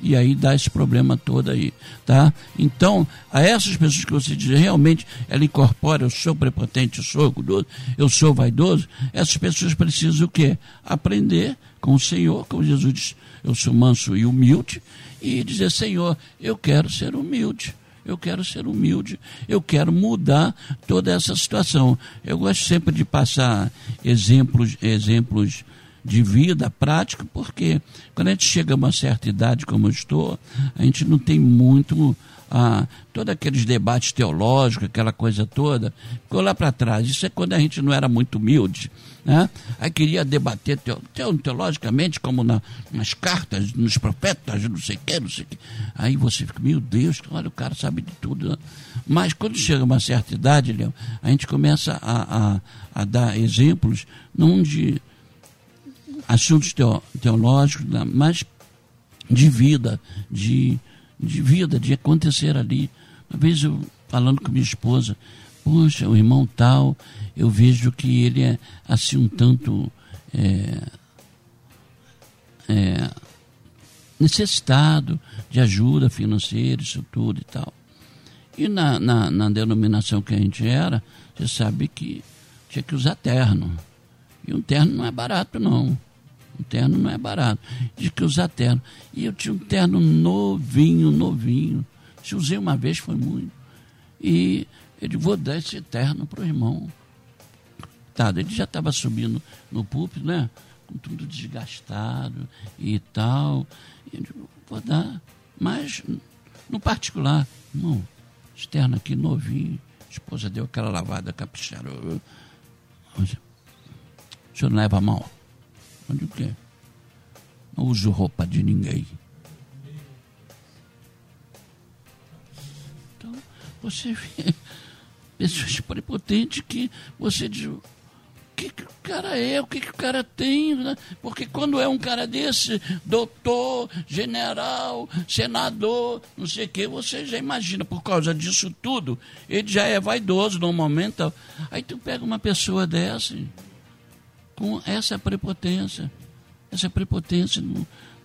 e aí dá esse problema todo aí, tá? Então, a essas pessoas que você diz, realmente ela incorpora, eu sou prepotente, eu sou orgulhoso, eu sou vaidoso, essas pessoas precisam o quê? Aprender com o Senhor, como Jesus diz, eu sou manso e humilde, e dizer, Senhor, eu quero ser humilde. Eu quero ser humilde, eu quero mudar toda essa situação. Eu gosto sempre de passar exemplos, exemplos de vida prática, porque quando a gente chega a uma certa idade, como eu estou, a gente não tem muito ah, todos aqueles debates teológicos, aquela coisa toda, ficou lá para trás. Isso é quando a gente não era muito humilde. Né? Aí queria debater teologicamente, como na, nas cartas, nos profetas, não sei o que, não sei o que. Aí você fica, meu Deus, olha, o cara sabe de tudo. Né? Mas quando chega uma certa idade, Leão, a gente começa a, a, a dar exemplos, não de assuntos teológicos, mas de vida, de, de vida, de acontecer ali. Uma vez eu falando com minha esposa, poxa, o irmão tal, eu vejo que ele é assim um tanto é, é, necessitado de ajuda financeira, isso tudo e tal. E na, na, na denominação que a gente era, você sabe que tinha que usar terno. E um terno não é barato, não. Um terno não é barato. Tinha que usar terno. E eu tinha um terno novinho, novinho. Se usei uma vez, foi muito. E ele vou dar esse terno para o irmão. Tá, ele já estava subindo no púlpito, né? Com tudo desgastado e tal. E eu vou dar. Mas, no particular, irmão, externo aqui novinho. A esposa deu aquela lavada caprichada. O senhor não leva mal? Onde o quê? Não uso roupa de ninguém. Então, você vê pessoas prepotentes que você diz que, que o cara é, o que, que o cara tem, né? Porque quando é um cara desse, doutor, general, senador, não sei o que, você já imagina, por causa disso tudo, ele já é vaidoso no momento. Aí tu pega uma pessoa dessa, com essa prepotência, essa prepotência,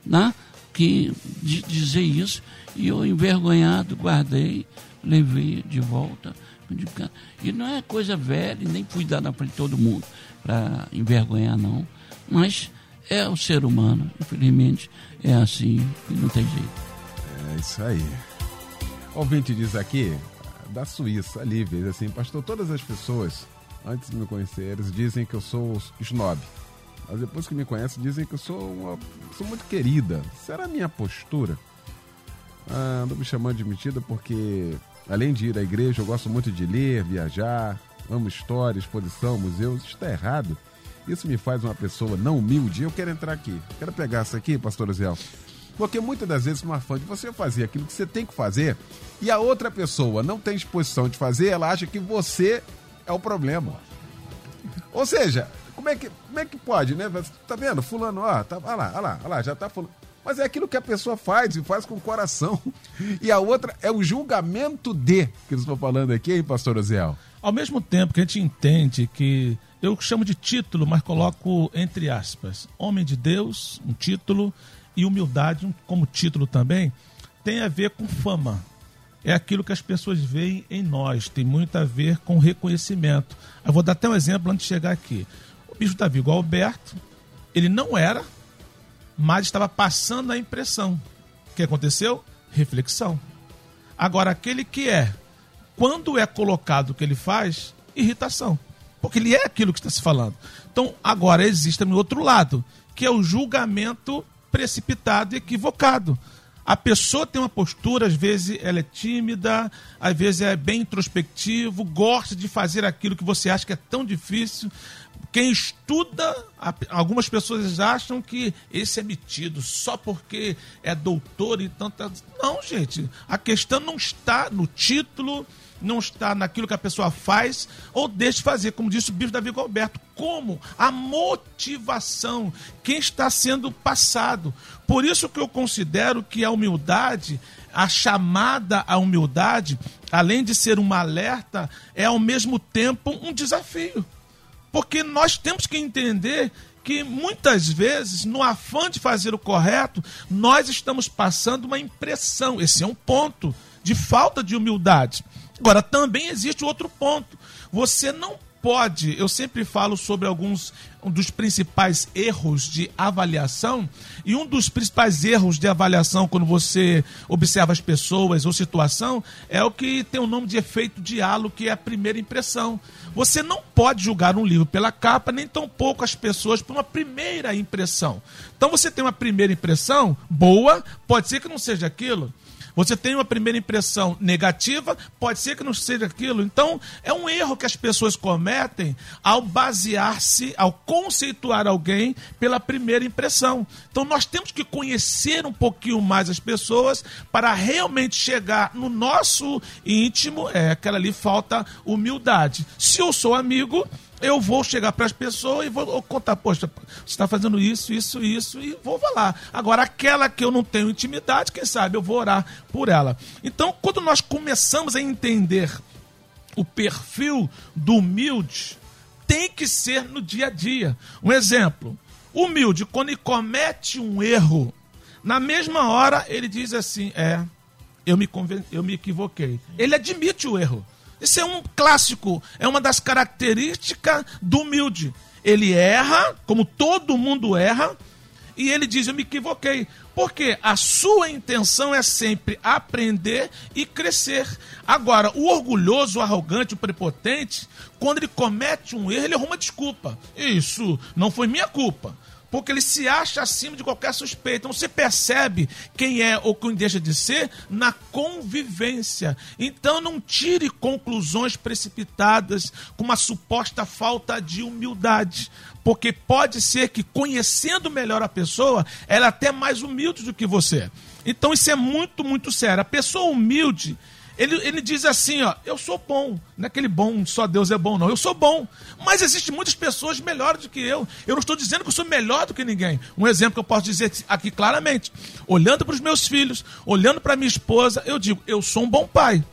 né? que de dizer isso, e eu envergonhado guardei, levei de volta e não é coisa velha, nem fui dar na frente de todo mundo para envergonhar, não. Mas é o ser humano, infelizmente, é assim não tem jeito. É isso aí. Ouvinte diz aqui, da Suíça, Lívia, assim, pastor, todas as pessoas, antes de me conhecer, eles dizem que eu sou snob. Mas depois que me conhecem, dizem que eu sou, uma, sou muito querida. Será a minha postura? Ah, me chamando de metida porque Além de ir à igreja, eu gosto muito de ler, viajar, amo história, exposição, museus. Isso está errado. Isso me faz uma pessoa não humilde. Eu quero entrar aqui. Quero pegar isso aqui, pastor Zé. Porque muitas das vezes, uma fã de você fazer aquilo que você tem que fazer e a outra pessoa não tem disposição de fazer, ela acha que você é o problema. Ou seja, como é que, como é que pode, né? Tá vendo? Fulano, ó, tá, olha lá, olha lá, olha lá, já tá fulano. Mas é aquilo que a pessoa faz e faz com o coração. E a outra é o julgamento de, que eles estão falando aqui, hein, pastor Oziel? Ao mesmo tempo que a gente entende que eu chamo de título, mas coloco entre aspas, homem de Deus, um título, e humildade como título também, tem a ver com fama. É aquilo que as pessoas veem em nós, tem muito a ver com reconhecimento. Eu vou dar até um exemplo antes de chegar aqui. O bispo Davi Alberto, ele não era mas estava passando a impressão. O que aconteceu? Reflexão. Agora, aquele que é, quando é colocado o que ele faz, irritação. Porque ele é aquilo que está se falando. Então, agora existe no outro lado, que é o julgamento precipitado e equivocado. A pessoa tem uma postura, às vezes ela é tímida, às vezes é bem introspectivo, gosta de fazer aquilo que você acha que é tão difícil, quem estuda, algumas pessoas acham que esse é metido só porque é doutor e tanta. Não, gente. A questão não está no título, não está naquilo que a pessoa faz ou deixa de fazer, como disse o bispo Davi Alberto. Como? A motivação, quem está sendo passado. Por isso que eu considero que a humildade, a chamada à humildade, além de ser uma alerta, é ao mesmo tempo um desafio. Porque nós temos que entender que muitas vezes, no afã de fazer o correto, nós estamos passando uma impressão. Esse é um ponto de falta de humildade. Agora, também existe outro ponto. Você não pode, eu sempre falo sobre alguns um dos principais erros de avaliação, e um dos principais erros de avaliação quando você observa as pessoas ou situação é o que tem o nome de efeito diálogo, que é a primeira impressão. Você não pode julgar um livro pela capa, nem tampouco as pessoas por uma primeira impressão. Então você tem uma primeira impressão boa, pode ser que não seja aquilo. Você tem uma primeira impressão negativa, pode ser que não seja aquilo. Então, é um erro que as pessoas cometem ao basear-se, ao conceituar alguém pela primeira impressão. Então, nós temos que conhecer um pouquinho mais as pessoas para realmente chegar no nosso íntimo. É, aquela ali falta humildade. Se eu sou amigo, eu vou chegar para as pessoas e vou contar, poxa, você está fazendo isso, isso, isso, e vou falar. Agora, aquela que eu não tenho intimidade, quem sabe eu vou orar por ela. Então, quando nós começamos a entender o perfil do humilde, tem que ser no dia a dia. Um exemplo: humilde, quando comete um erro, Na mesma hora, ele diz assim: É, eu me, eu me equivoquei. Ele admite o erro. Isso é um clássico, é uma das características do humilde. Ele erra, como todo mundo erra, e ele diz: Eu me equivoquei. Porque a sua intenção é sempre aprender e crescer. Agora, o orgulhoso, o arrogante, o prepotente, quando ele comete um erro, ele arruma desculpa. Isso não foi minha culpa porque ele se acha acima de qualquer suspeita. Então você percebe quem é ou quem deixa de ser na convivência. Então não tire conclusões precipitadas com uma suposta falta de humildade. Porque pode ser que, conhecendo melhor a pessoa, ela é até mais humilde do que você. Então isso é muito, muito sério. A pessoa humilde, ele, ele diz assim, ó, eu sou bom. Não é aquele bom, só Deus é bom, não. Eu sou bom. Mas existem muitas pessoas melhores do que eu. Eu não estou dizendo que eu sou melhor do que ninguém. Um exemplo que eu posso dizer aqui claramente. Olhando para os meus filhos, olhando para minha esposa, eu digo, eu sou um bom pai.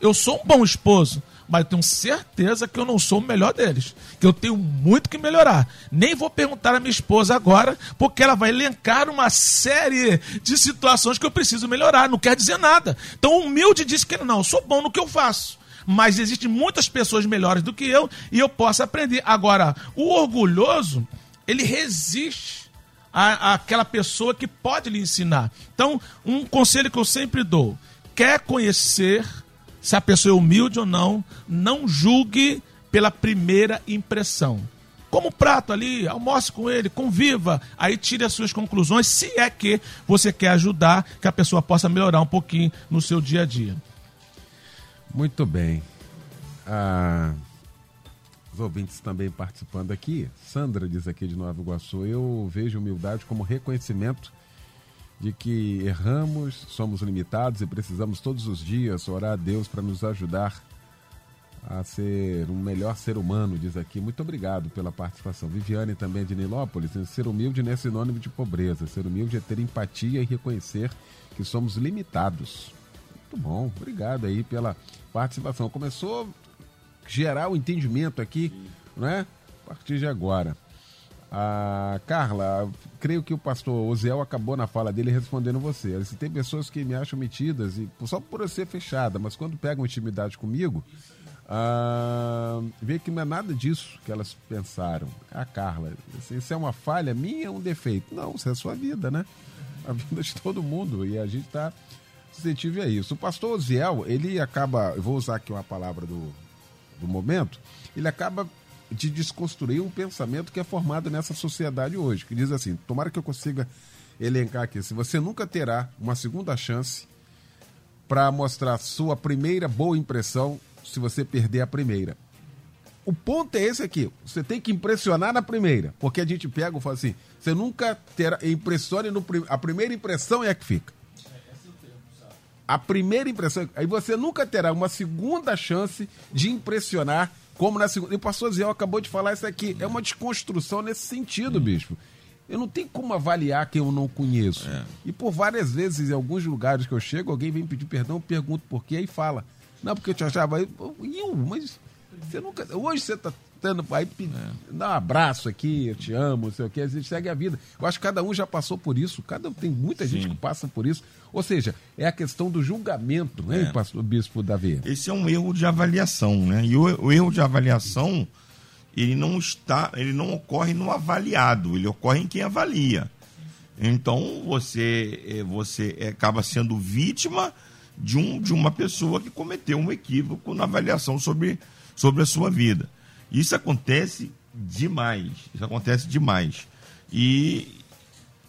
Eu sou um bom esposo mas tenho certeza que eu não sou o melhor deles. Que eu tenho muito que melhorar. Nem vou perguntar à minha esposa agora, porque ela vai elencar uma série de situações que eu preciso melhorar. Não quer dizer nada. Então, humilde diz que não, eu sou bom no que eu faço. Mas existem muitas pessoas melhores do que eu e eu posso aprender. Agora, o orgulhoso, ele resiste à, àquela pessoa que pode lhe ensinar. Então, um conselho que eu sempre dou: quer conhecer se a pessoa é humilde ou não, não julgue pela primeira impressão. Como prato ali, almoce com ele, conviva, aí tire as suas conclusões, se é que você quer ajudar que a pessoa possa melhorar um pouquinho no seu dia a dia. Muito bem. Ah, os ouvintes também participando aqui. Sandra diz aqui de Nova Iguaçu: Eu vejo humildade como reconhecimento de que erramos, somos limitados e precisamos todos os dias orar a Deus para nos ajudar a ser um melhor ser humano, diz aqui. Muito obrigado pela participação. Viviane também de Nilópolis, ser humilde não é sinônimo de pobreza. Ser humilde é ter empatia e reconhecer que somos limitados. Muito bom, obrigado aí pela participação. Começou a gerar o entendimento aqui, né? A partir de agora. Ah, Carla, creio que o pastor Oziel acabou na fala dele respondendo você. Se tem pessoas que me acham metidas, e só por eu ser fechada, mas quando pegam intimidade comigo, ah, vê que não é nada disso que elas pensaram. A Carla, isso é uma falha minha um defeito? Não, isso é a sua vida, né? A vida de todo mundo. E a gente está suscetível a isso. O pastor Oziel, ele acaba, vou usar aqui uma palavra do, do momento, ele acaba de desconstruir um pensamento que é formado nessa sociedade hoje, que diz assim: tomara que eu consiga elencar aqui. Se você nunca terá uma segunda chance para mostrar sua primeira boa impressão se você perder a primeira. O ponto é esse aqui. Você tem que impressionar na primeira. Porque a gente pega e fala assim: você nunca terá. Impressione no. A primeira impressão é a que fica. A primeira impressão. Aí você nunca terá uma segunda chance de impressionar como na segunda. E o pastor Ziel acabou de falar isso aqui. É uma desconstrução nesse sentido, bispo. Eu não tenho como avaliar quem eu não conheço. É. E por várias vezes, em alguns lugares que eu chego, alguém vem pedir perdão, pergunto por quê, aí fala. Não, porque eu te achava. Eu, mas você nunca. Hoje você está tendo. Aí é. dá um abraço aqui, eu te amo, não sei o que, a gente segue a vida. Eu acho que cada um já passou por isso, cada tem muita Sim. gente que passa por isso. Ou seja, é a questão do julgamento, né, é. pastor Bispo Davi? Esse é um erro de avaliação, né? E o, o erro de avaliação, ele não está, ele não ocorre no avaliado, ele ocorre em quem avalia. Então você, é, você acaba sendo vítima de, um, de uma pessoa que cometeu um equívoco na avaliação sobre, sobre a sua vida. Isso acontece demais. Isso acontece demais. E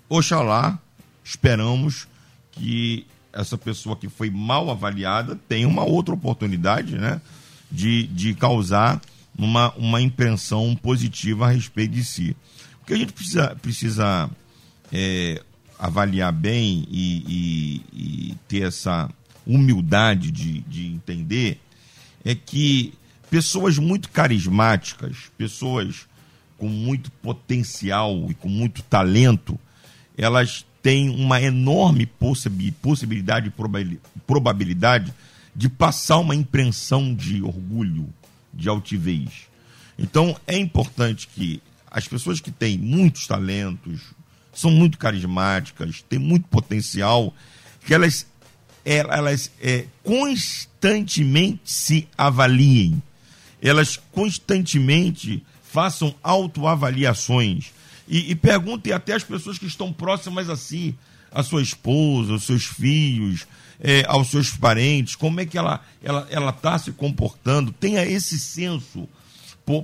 oxalá, esperamos que essa pessoa que foi mal avaliada tenha uma outra oportunidade né, de, de causar uma, uma impressão positiva a respeito de si. O que a gente precisa, precisa é, avaliar bem e, e, e, ter essa humildade de, de entender é que pessoas muito carismáticas, pessoas com muito potencial e com muito talento, elas têm uma enorme possibilidade e probabilidade de passar uma impressão de orgulho, de altivez. Então é importante que as pessoas que têm muitos talentos, são muito carismáticas, têm muito potencial, que elas, elas é, constantemente se avaliem, elas constantemente façam autoavaliações e, e perguntem até as pessoas que estão próximas a si, a sua esposa, os seus filhos, é, aos seus parentes, como é que ela ela ela está se comportando, tenha esse senso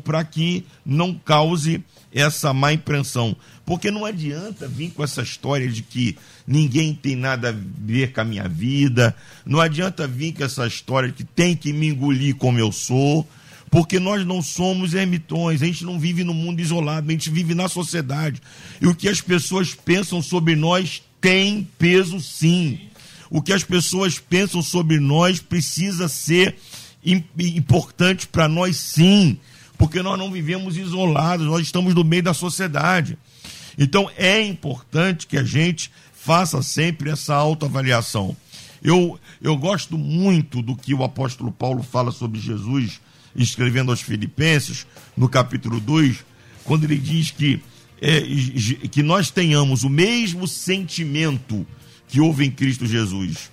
para que não cause essa má impressão. Porque não adianta vir com essa história de que ninguém tem nada a ver com a minha vida, não adianta vir com essa história de que tem que me engolir como eu sou, porque nós não somos ermitões, a gente não vive no mundo isolado, a gente vive na sociedade. E o que as pessoas pensam sobre nós tem peso sim. O que as pessoas pensam sobre nós precisa ser importante para nós sim porque nós não vivemos isolados, nós estamos no meio da sociedade. Então é importante que a gente faça sempre essa autoavaliação. Eu, eu gosto muito do que o apóstolo Paulo fala sobre Jesus, escrevendo aos Filipenses, no capítulo 2, quando ele diz que, é, que nós tenhamos o mesmo sentimento que houve em Cristo Jesus.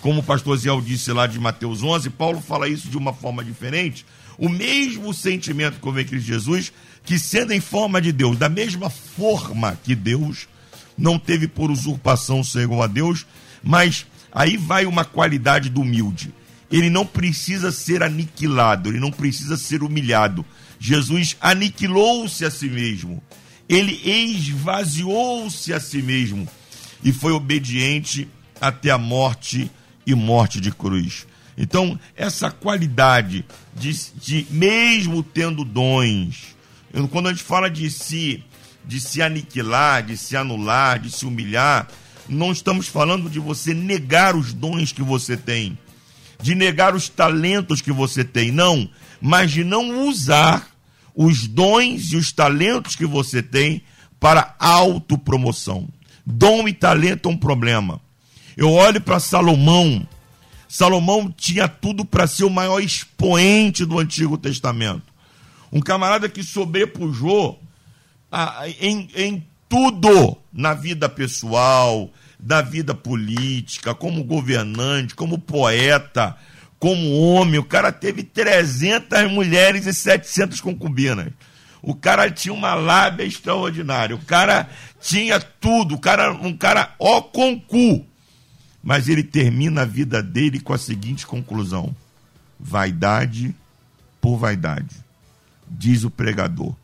Como o pastor Ziel disse lá de Mateus 11, Paulo fala isso de uma forma diferente, o mesmo sentimento que houve em Cristo Jesus, que sendo em forma de Deus, da mesma forma que Deus, não teve por usurpação ser igual a Deus, mas aí vai uma qualidade do humilde. Ele não precisa ser aniquilado, ele não precisa ser humilhado. Jesus aniquilou-se a si mesmo. Ele esvaziou-se a si mesmo e foi obediente até a morte e morte de cruz. Então, essa qualidade de, de mesmo tendo dons, quando a gente fala de se, de se aniquilar, de se anular, de se humilhar, não estamos falando de você negar os dons que você tem, de negar os talentos que você tem, não, mas de não usar os dons e os talentos que você tem para autopromoção. Dom e talento é um problema. Eu olho para Salomão, Salomão tinha tudo para ser o maior expoente do Antigo Testamento. Um camarada que sobrepujou a, em, em tudo na vida pessoal, da vida política, como governante, como poeta, como homem. O cara teve 300 mulheres e 700 concubinas. O cara tinha uma lábia extraordinária. O cara tinha tudo. O cara, um cara ó concu mas ele termina a vida dele com a seguinte conclusão: vaidade por vaidade. Diz o pregador.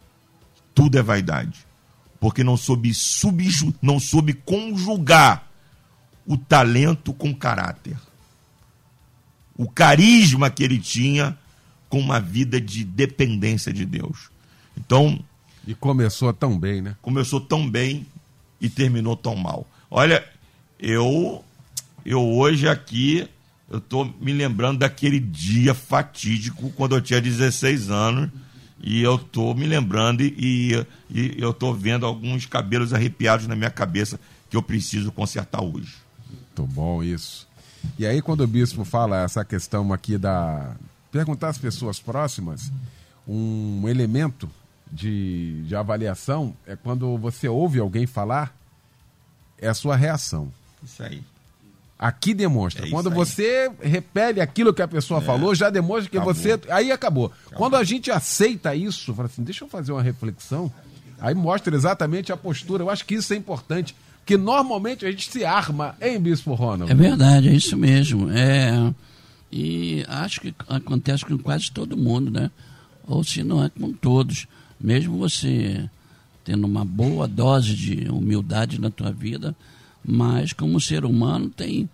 Tudo é vaidade. Porque não soube, subju, não soube conjugar o talento com caráter. O carisma que ele tinha com uma vida de dependência de Deus. Então. E começou tão bem, né? Começou tão bem e terminou tão mal. Olha, eu eu hoje aqui, eu estou me lembrando daquele dia fatídico quando eu tinha 16 anos e eu estou me lembrando e, e eu estou vendo alguns cabelos arrepiados na minha cabeça que eu preciso consertar hoje. Muito bom isso. E aí quando o bispo fala essa questão aqui da perguntar às pessoas próximas, um elemento de, de avaliação é quando você ouve alguém falar, é a sua reação. Isso aí. Aqui demonstra. É Quando você repele aquilo que a pessoa é. falou, já demonstra que acabou. você. Aí acabou. acabou. Quando a gente aceita isso, fala assim, deixa eu fazer uma reflexão, aí mostra exatamente a postura. Eu acho que isso é importante. Porque normalmente a gente se arma, hein, Bispo Ronald? É verdade, é isso mesmo. É... E acho que acontece com quase todo mundo, né? Ou se não é com todos. Mesmo você tendo uma boa dose de humildade na tua vida, mas como ser humano tem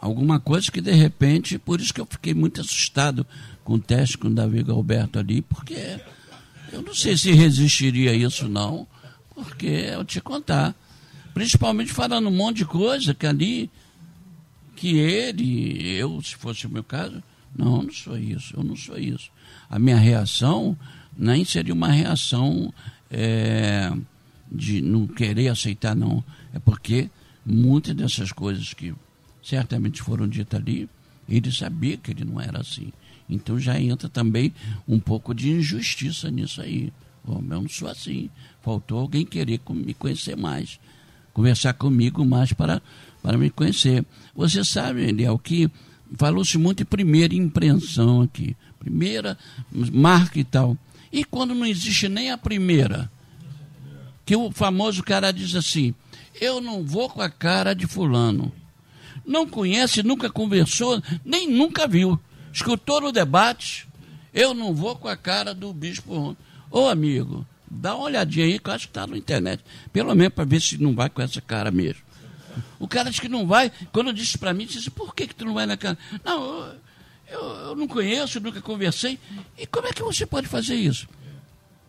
alguma coisa que de repente, por isso que eu fiquei muito assustado com o teste com o Davi Galberto ali, porque eu não sei se resistiria a isso não, porque eu te contar, principalmente falando um monte de coisa que ali, que ele, eu, se fosse o meu caso, não, não sou isso, eu não sou isso. A minha reação nem seria uma reação é, de não querer aceitar, não. É porque muitas dessas coisas que certamente foram ditas ali, ele sabia que ele não era assim. Então já entra também um pouco de injustiça nisso aí. Oh, eu não sou assim. Faltou alguém querer me conhecer mais. Conversar comigo mais para, para me conhecer. Você sabe, Eliel, que falou-se muito em primeira impressão aqui. Primeira marca e tal. E quando não existe nem a primeira? Que o famoso cara diz assim: eu não vou com a cara de fulano. Não conhece, nunca conversou, nem nunca viu. Escutou no debate, eu não vou com a cara do bispo. Ô amigo, dá uma olhadinha aí que eu acho que está na internet. Pelo menos para ver se não vai com essa cara mesmo. O cara diz que não vai. Quando disse para mim, disse, por que, que tu não vai na cara? Não, eu, eu, não conheço, nunca conversei. E como é que você pode fazer isso?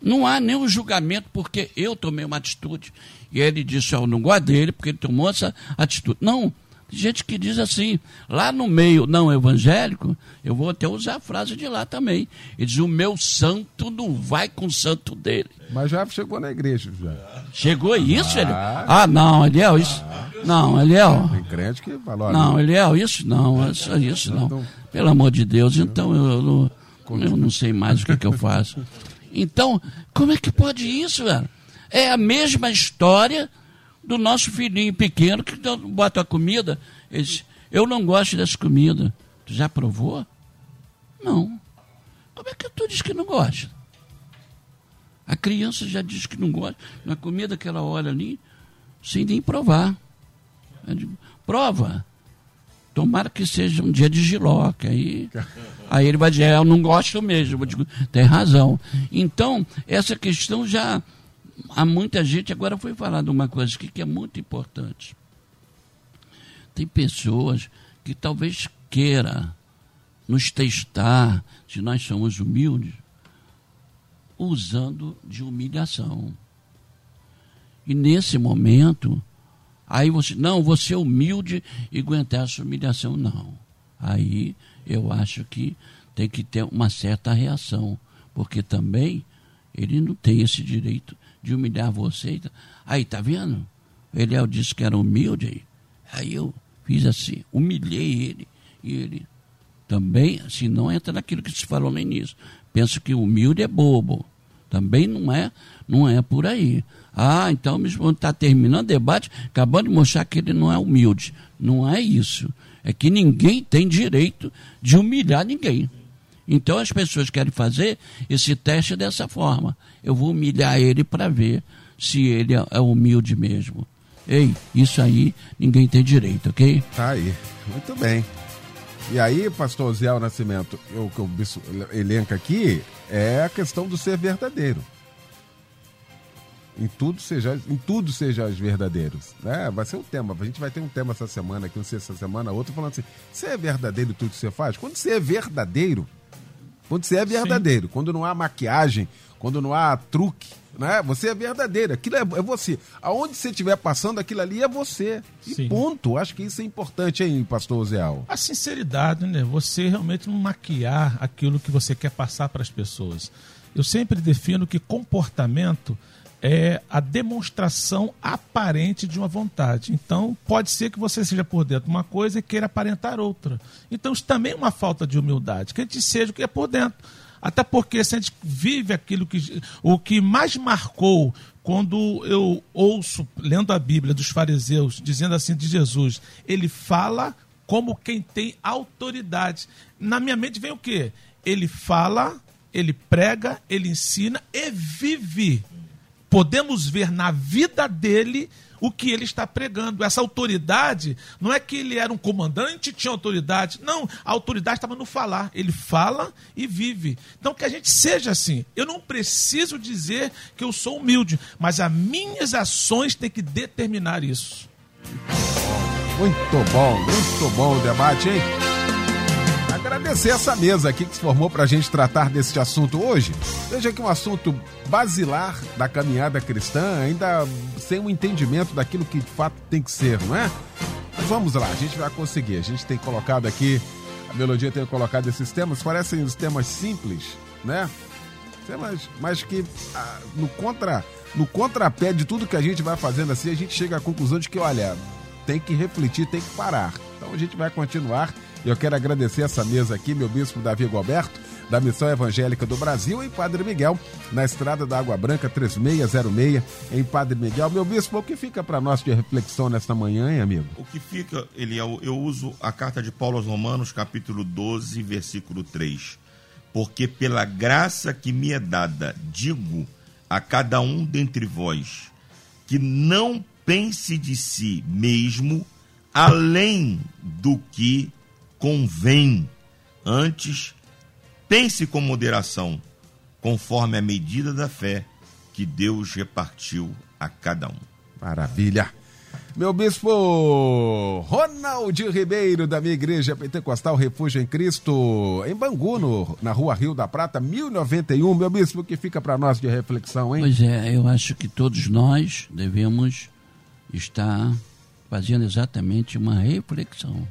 Não há nenhum julgamento porque eu tomei uma atitude e ele disse, eu não gosto dele porque ele tomou essa atitude. Não, gente que diz assim, lá no meio não evangélico, eu vou até usar a frase de lá também. Ele diz, o meu santo não vai com o santo dele. Mas já chegou na igreja, já. Chegou isso, ah. ele? Ah, não, Eliel, isso. Não, Eliel. Tem crente que falou. Não, Eliel, isso não, isso, isso não. Pelo amor de Deus, então eu, eu, eu não sei mais o que, que eu faço. Então, como é que pode isso, velho? É a mesma história do nosso filhinho pequeno que bota a comida. Ele diz, eu não gosto dessa comida. Tu já provou? Não. Como é que tu diz que não gosta? A criança já diz que não gosta. Na comida que ela olha ali, sem nem provar. Digo, Prova. Tomara que seja um dia de giló, que aí, aí ele vai dizer, é, eu não gosto mesmo. Eu digo, tem razão. Então, essa questão já. Há muita gente. Agora foi falado uma coisa aqui que é muito importante. Tem pessoas que talvez queira nos testar se nós somos humildes, usando de humilhação. E nesse momento, Aí você, não, você é humilde e aguentar essa humilhação. Não. Aí eu acho que tem que ter uma certa reação, porque também ele não tem esse direito de humilhar você. Aí, tá vendo? Ele disse que era humilde. Aí eu fiz assim, humilhei ele. E ele também, assim, não entra naquilo que se falou no início. Penso que humilde é bobo. Também não é, não é por aí. Ah, então está terminando o debate, acabando de mostrar que ele não é humilde. Não é isso. É que ninguém tem direito de humilhar ninguém. Então as pessoas querem fazer esse teste dessa forma. Eu vou humilhar ele para ver se ele é humilde mesmo. Ei, isso aí ninguém tem direito, ok? Tá aí. Muito bem. E aí, pastor Zé Nascimento, o que o elenca aqui é a questão do ser verdadeiro em tudo seja em tudo sejais verdadeiros né vai ser um tema a gente vai ter um tema essa semana aqui não sei essa semana outra falando assim você é verdadeiro em tudo que você faz quando você é verdadeiro quando você é verdadeiro Sim. quando não há maquiagem quando não há truque né? Você é verdadeiro aquilo é, é você. Aonde você estiver passando aquilo ali é você. E Sim. ponto. Acho que isso é importante hein pastor Zeal a sinceridade né? Você realmente não maquiar aquilo que você quer passar para as pessoas. Eu sempre defino que comportamento é a demonstração aparente de uma vontade. Então, pode ser que você seja por dentro uma coisa e queira aparentar outra. Então, isso também é uma falta de humildade, que a gente seja o que é por dentro. Até porque se a gente vive aquilo que. O que mais marcou quando eu ouço, lendo a Bíblia dos fariseus, dizendo assim de Jesus, ele fala como quem tem autoridade. Na minha mente vem o quê? Ele fala, ele prega, ele ensina e vive podemos ver na vida dele o que ele está pregando. Essa autoridade não é que ele era um comandante tinha autoridade. Não, a autoridade estava no falar. Ele fala e vive. Então que a gente seja assim. Eu não preciso dizer que eu sou humilde, mas as minhas ações têm que determinar isso. Muito bom, muito bom o debate, hein? Agradecer essa mesa aqui que se formou para a gente tratar desse assunto hoje. Veja que um assunto basilar da caminhada cristã, ainda sem um entendimento daquilo que de fato tem que ser, não é? Mas vamos lá, a gente vai conseguir. A gente tem colocado aqui, a melodia tem colocado esses temas, parecem os temas simples, né? Temas, mas que ah, no contra no contrapé de tudo que a gente vai fazendo assim, a gente chega à conclusão de que, olha, tem que refletir, tem que parar. Então a gente vai continuar eu quero agradecer essa mesa aqui, meu bispo Davi Goberto, da Missão Evangélica do Brasil, em Padre Miguel, na Estrada da Água Branca 3606, em Padre Miguel. Meu bispo, o que fica para nós de reflexão nesta manhã, hein, amigo? O que fica, Eliel, eu uso a carta de Paulo aos Romanos, capítulo 12, versículo 3. Porque pela graça que me é dada, digo a cada um dentre vós, que não pense de si mesmo além do que convém. Antes, pense com moderação, conforme a medida da fé que Deus repartiu a cada um. Maravilha. Meu bispo Ronald Ribeiro, da minha igreja pentecostal Refúgio em Cristo, em Bangu, no, na rua Rio da Prata, 1091. Meu bispo, o que fica para nós de reflexão, hein? Pois é, eu acho que todos nós devemos estar fazendo exatamente uma reflexão.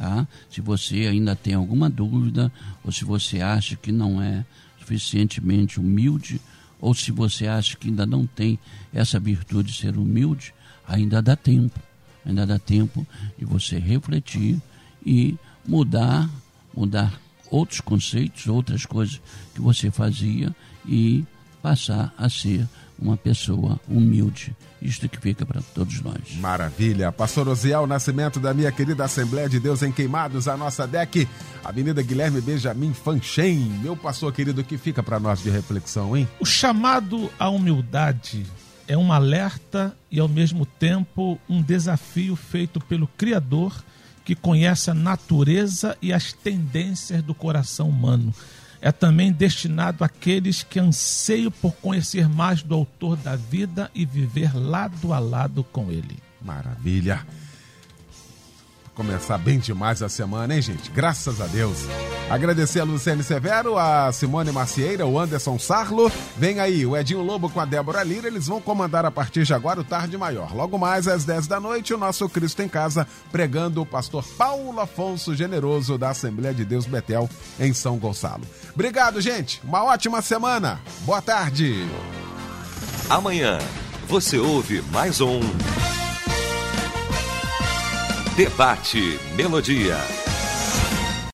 Tá? Se você ainda tem alguma dúvida, ou se você acha que não é suficientemente humilde, ou se você acha que ainda não tem essa virtude de ser humilde, ainda dá tempo. Ainda dá tempo de você refletir e mudar, mudar outros conceitos, outras coisas que você fazia e passar a ser uma pessoa humilde. Isto que fica para todos nós. Maravilha. Pastor Osiel Nascimento da minha querida Assembleia de Deus em Queimados, a nossa DEC, Avenida Guilherme Benjamin Fanchen. Meu pastor querido, que fica para nós de reflexão, hein? O chamado à humildade é um alerta e, ao mesmo tempo, um desafio feito pelo Criador que conhece a natureza e as tendências do coração humano é também destinado àqueles que anseiam por conhecer mais do autor da vida e viver lado a lado com ele. Maravilha! Começar bem demais a semana, hein, gente? Graças a Deus. Agradecer a Luciane Severo, a Simone Macieira, o Anderson Sarlo. Vem aí o Edinho Lobo com a Débora Lira. Eles vão comandar a partir de agora o Tarde Maior. Logo mais às 10 da noite, o nosso Cristo em Casa, pregando o pastor Paulo Afonso Generoso, da Assembleia de Deus Betel, em São Gonçalo. Obrigado, gente. Uma ótima semana. Boa tarde. Amanhã você ouve mais um. Debate Melodia.